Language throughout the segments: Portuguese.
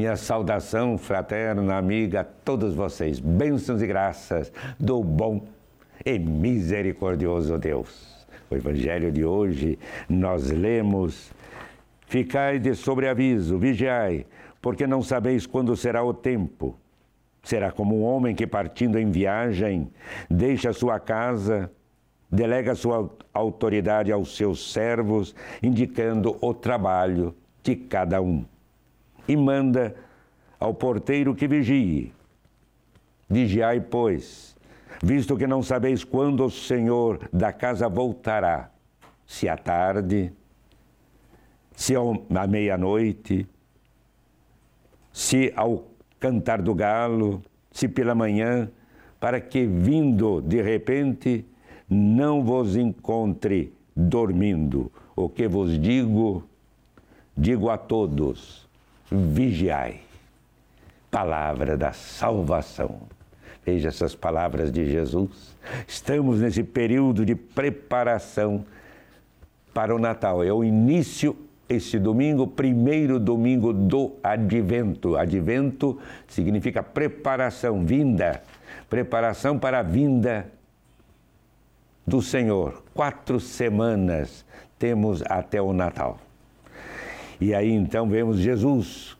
Minha saudação fraterna, amiga a todos vocês. Bênçãos e graças do bom e misericordioso Deus. O Evangelho de hoje nós lemos: Ficai de sobreaviso, vigiai, porque não sabeis quando será o tempo. Será como um homem que, partindo em viagem, deixa sua casa, delega sua autoridade aos seus servos, indicando o trabalho de cada um e manda ao porteiro que vigie. Vigiai, pois, visto que não sabeis quando o Senhor da casa voltará, se à tarde, se à meia-noite, se ao cantar do galo, se pela manhã, para que vindo de repente não vos encontre dormindo. O que vos digo, digo a todos: vigiai. Palavra da salvação. Veja essas palavras de Jesus. Estamos nesse período de preparação para o Natal. É o início, esse domingo, primeiro domingo do advento. Advento significa preparação, vinda. Preparação para a vinda do Senhor. Quatro semanas temos até o Natal. E aí então vemos Jesus,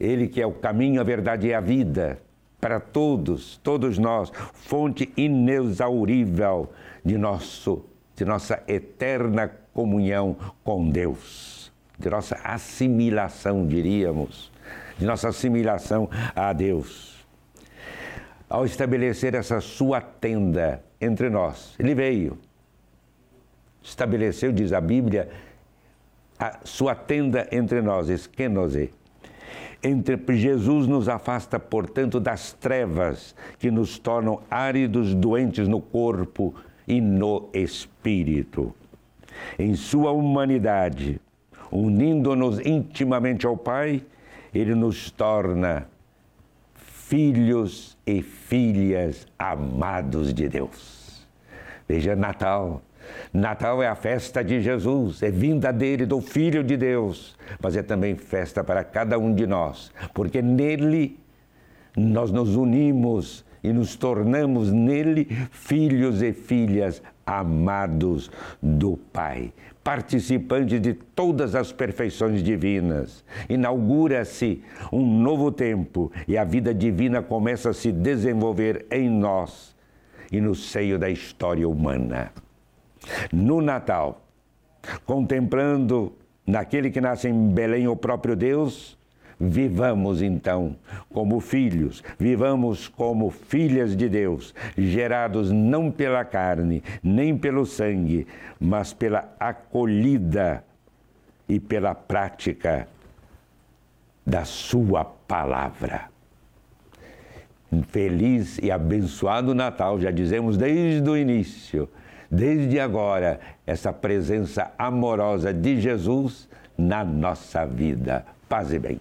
ele que é o caminho, a verdade e a vida para todos, todos nós, fonte inexaurível de nosso de nossa eterna comunhão com Deus, de nossa assimilação, diríamos, de nossa assimilação a Deus. Ao estabelecer essa sua tenda entre nós, ele veio, estabeleceu, diz a Bíblia, a sua tenda entre nós, esquenose. Entre Jesus nos afasta, portanto, das trevas que nos tornam áridos, doentes no corpo e no espírito. Em sua humanidade, unindo-nos intimamente ao Pai, ele nos torna filhos e filhas amados de Deus. Veja Natal, Natal é a festa de Jesus, é vinda dele, do Filho de Deus, mas é também festa para cada um de nós, porque nele nós nos unimos e nos tornamos nele filhos e filhas amados do Pai, participantes de todas as perfeições divinas. Inaugura-se um novo tempo e a vida divina começa a se desenvolver em nós e no seio da história humana no Natal, contemplando naquele que nasce em Belém o próprio Deus, vivamos então como filhos, vivamos como filhas de Deus, gerados não pela carne, nem pelo sangue, mas pela acolhida e pela prática da Sua palavra. Feliz e abençoado Natal, já dizemos desde o início desde agora, essa presença amorosa de Jesus na nossa vida. Paz e bem.